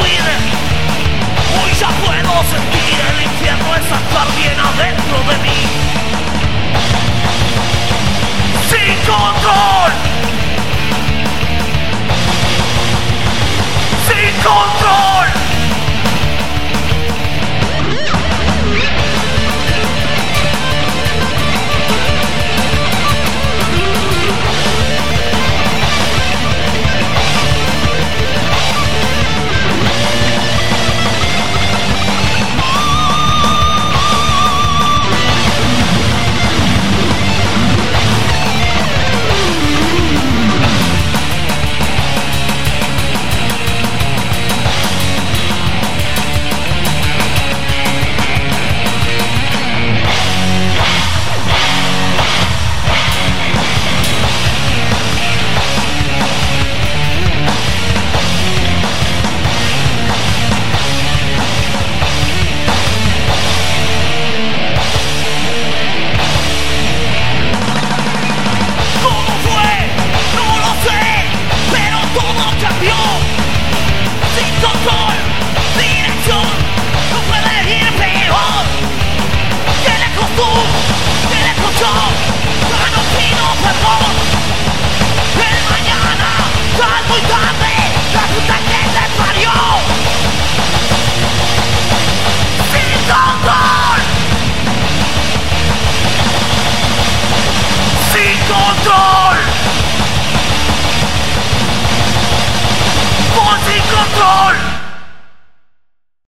huir. Hoy ya puedo sentir el infierno es estar bien adentro.